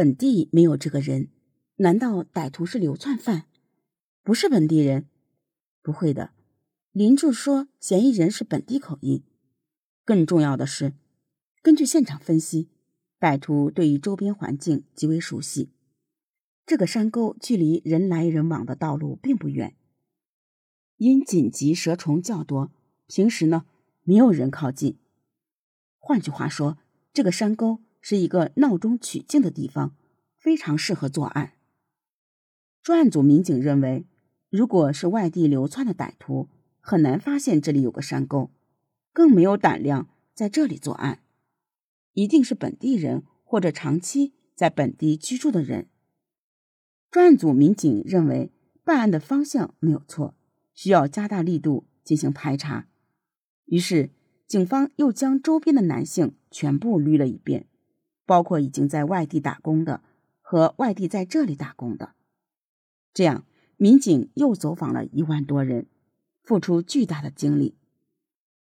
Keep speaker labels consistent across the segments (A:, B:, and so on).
A: 本地没有这个人，难道歹徒是流窜犯？不是本地人？不会的。林柱说，嫌疑人是本地口音。更重要的是，根据现场分析，歹徒对于周边环境极为熟悉。这个山沟距离人来人往的道路并不远，因紧急蛇虫较多，平时呢没有人靠近。换句话说，这个山沟是一个闹中取静的地方，非常适合作案。专案组民警认为，如果是外地流窜的歹徒，很难发现这里有个山沟，更没有胆量在这里作案。一定是本地人或者长期在本地居住的人。专案组民警认为，办案的方向没有错，需要加大力度进行排查。于是。警方又将周边的男性全部捋了一遍，包括已经在外地打工的和外地在这里打工的。这样，民警又走访了一万多人，付出巨大的精力，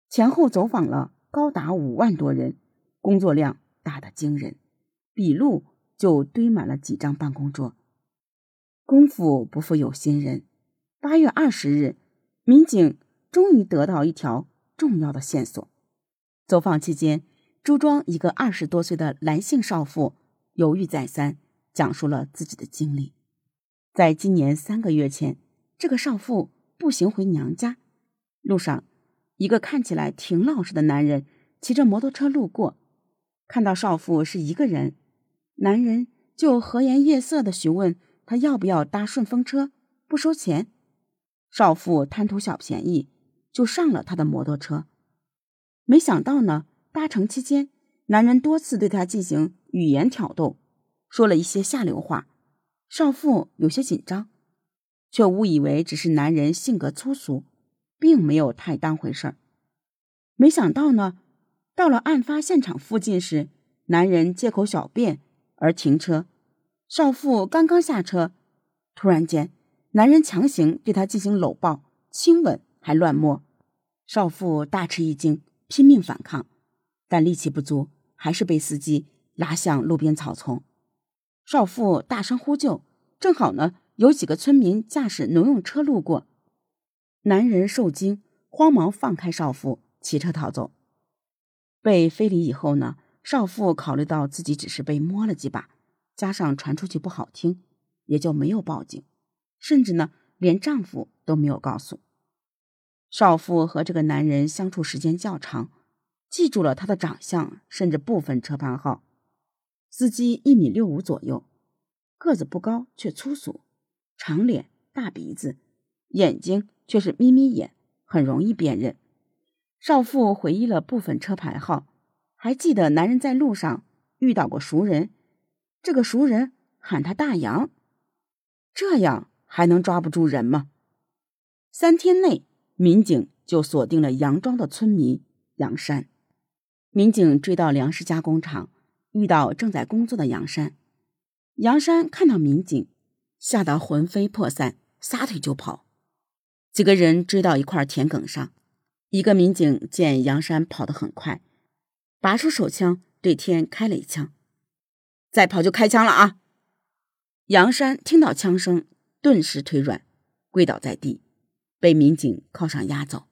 A: 前后走访了高达五万多人，工作量大得惊人，笔录就堆满了几张办公桌。功夫不负有心人，八月二十日，民警终于得到一条重要的线索。走访期间，朱庄一个二十多岁的男性少妇犹豫再三，讲述了自己的经历。在今年三个月前，这个少妇步行回娘家，路上，一个看起来挺老实的男人骑着摩托车路过，看到少妇是一个人，男人就和颜悦色的询问他要不要搭顺风车，不收钱。少妇贪图小便宜，就上了他的摩托车。没想到呢，搭乘期间，男人多次对她进行语言挑逗，说了一些下流话。少妇有些紧张，却误以为只是男人性格粗俗，并没有太当回事儿。没想到呢，到了案发现场附近时，男人借口小便而停车。少妇刚刚下车，突然间，男人强行对她进行搂抱、亲吻，还乱摸。少妇大吃一惊。拼命反抗，但力气不足，还是被司机拉向路边草丛。少妇大声呼救，正好呢，有几个村民驾驶农用车路过。男人受惊，慌忙放开少妇，骑车逃走。被非礼以后呢，少妇考虑到自己只是被摸了几把，加上传出去不好听，也就没有报警，甚至呢，连丈夫都没有告诉。少妇和这个男人相处时间较长，记住了他的长相，甚至部分车牌号。司机一米六五左右，个子不高却粗俗，长脸大鼻子，眼睛却是眯眯眼，很容易辨认。少妇回忆了部分车牌号，还记得男人在路上遇到过熟人，这个熟人喊他大洋。这样还能抓不住人吗？三天内。民警就锁定了杨庄的村民杨山。民警追到粮食加工厂，遇到正在工作的杨山。杨山看到民警，吓得魂飞魄散，撒腿就跑。几个人追到一块田埂上，一个民警见杨山跑得很快，拔出手枪对天开了一枪：“再跑就开枪了啊！”杨山听到枪声，顿时腿软，跪倒在地。被民警铐上押走。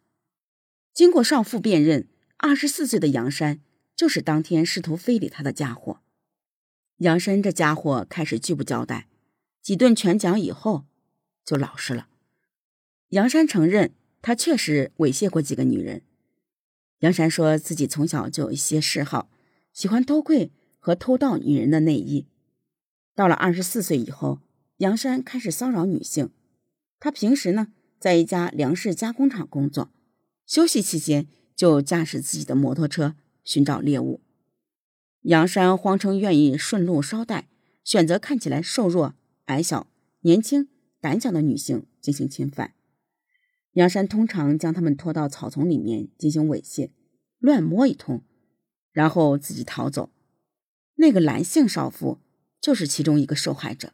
A: 经过少妇辨认，二十四岁的杨山就是当天试图非礼他的家伙。杨山这家伙开始拒不交代，几顿拳脚以后就老实了。杨山承认，他确实猥亵过几个女人。杨山说自己从小就有一些嗜好，喜欢偷窥和偷盗女人的内衣。到了二十四岁以后，杨山开始骚扰女性。他平时呢？在一家粮食加工厂工作，休息期间就驾驶自己的摩托车寻找猎物。杨山谎称愿意顺路捎带，选择看起来瘦弱、矮小、年轻、胆小的女性进行侵犯。杨山通常将他们拖到草丛里面进行猥亵、乱摸一通，然后自己逃走。那个男性少妇就是其中一个受害者。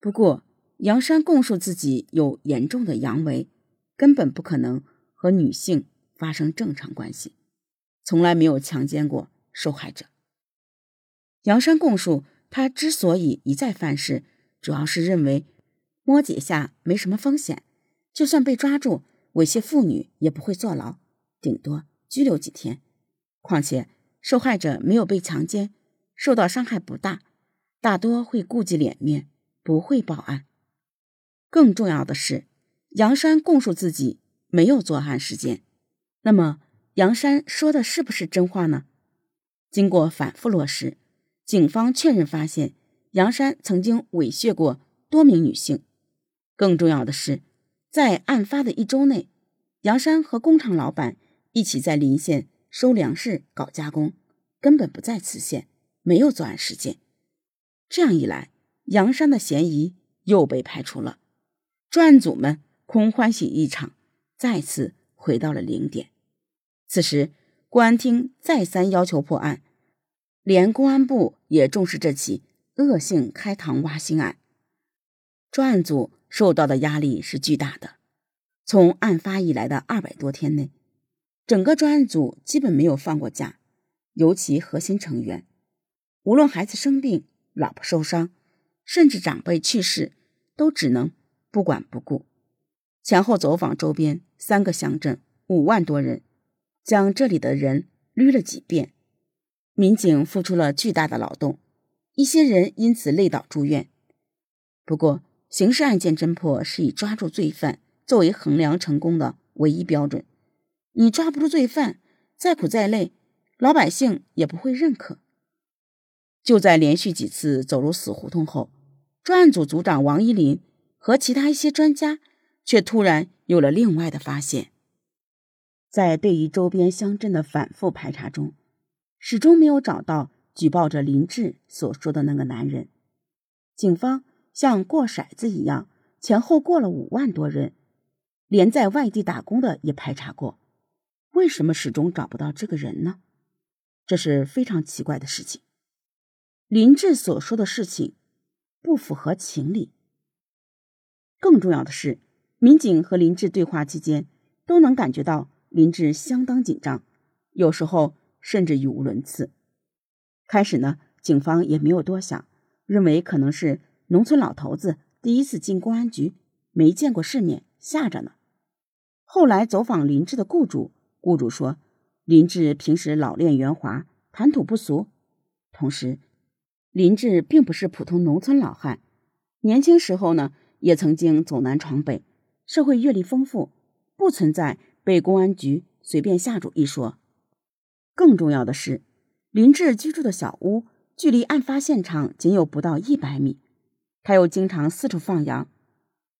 A: 不过，杨山供述自己有严重的阳痿，根本不可能和女性发生正常关系，从来没有强奸过受害者。杨山供述，他之所以一再犯事，主要是认为摸几下没什么风险，就算被抓住猥亵妇女也不会坐牢，顶多拘留几天。况且受害者没有被强奸，受到伤害不大，大多会顾及脸面，不会报案。更重要的是，杨山供述自己没有作案时间。那么，杨山说的是不是真话呢？经过反复落实，警方确认发现杨山曾经猥亵过多名女性。更重要的是，在案发的一周内，杨山和工厂老板一起在临县收粮食、搞加工，根本不在此县，没有作案时间。这样一来，杨山的嫌疑又被排除了。专案组们空欢喜一场，再次回到了零点。此时。公安厅再三要求破案，连公安部也重视这起恶性开膛挖心案。专案组受到的压力是巨大的。从案发以来的二百多天内，整个专案组基本没有放过假，尤其核心成员，无论孩子生病、老婆受伤，甚至长辈去世，都只能不管不顾，前后走访周边三个乡镇，五万多人。将这里的人捋了几遍，民警付出了巨大的劳动，一些人因此累倒住院。不过，刑事案件侦破是以抓住罪犯作为衡量成功的唯一标准。你抓不住罪犯，再苦再累，老百姓也不会认可。就在连续几次走入死胡同后，专案组组长王一林和其他一些专家却突然有了另外的发现。在对于周边乡镇的反复排查中，始终没有找到举报者林志所说的那个男人。警方像过骰子一样，前后过了五万多人，连在外地打工的也排查过，为什么始终找不到这个人呢？这是非常奇怪的事情。林志所说的事情不符合情理。更重要的是，民警和林志对话期间都能感觉到。林志相当紧张，有时候甚至语无伦次。开始呢，警方也没有多想，认为可能是农村老头子第一次进公安局，没见过世面，吓着呢。后来走访林志的雇主，雇主说林志平时老练圆滑，谈吐不俗。同时，林志并不是普通农村老汉，年轻时候呢，也曾经走南闯北，社会阅历丰富，不存在。被公安局随便下注一说。更重要的是，林志居住的小屋距离案发现场仅有不到一百米，他又经常四处放羊。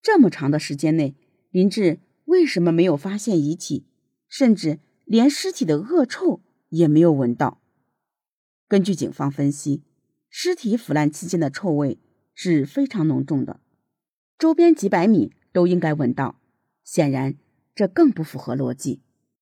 A: 这么长的时间内，林志为什么没有发现遗体，甚至连尸体的恶臭也没有闻到？根据警方分析，尸体腐烂期间的臭味是非常浓重的，周边几百米都应该闻到。显然。这更不符合逻辑。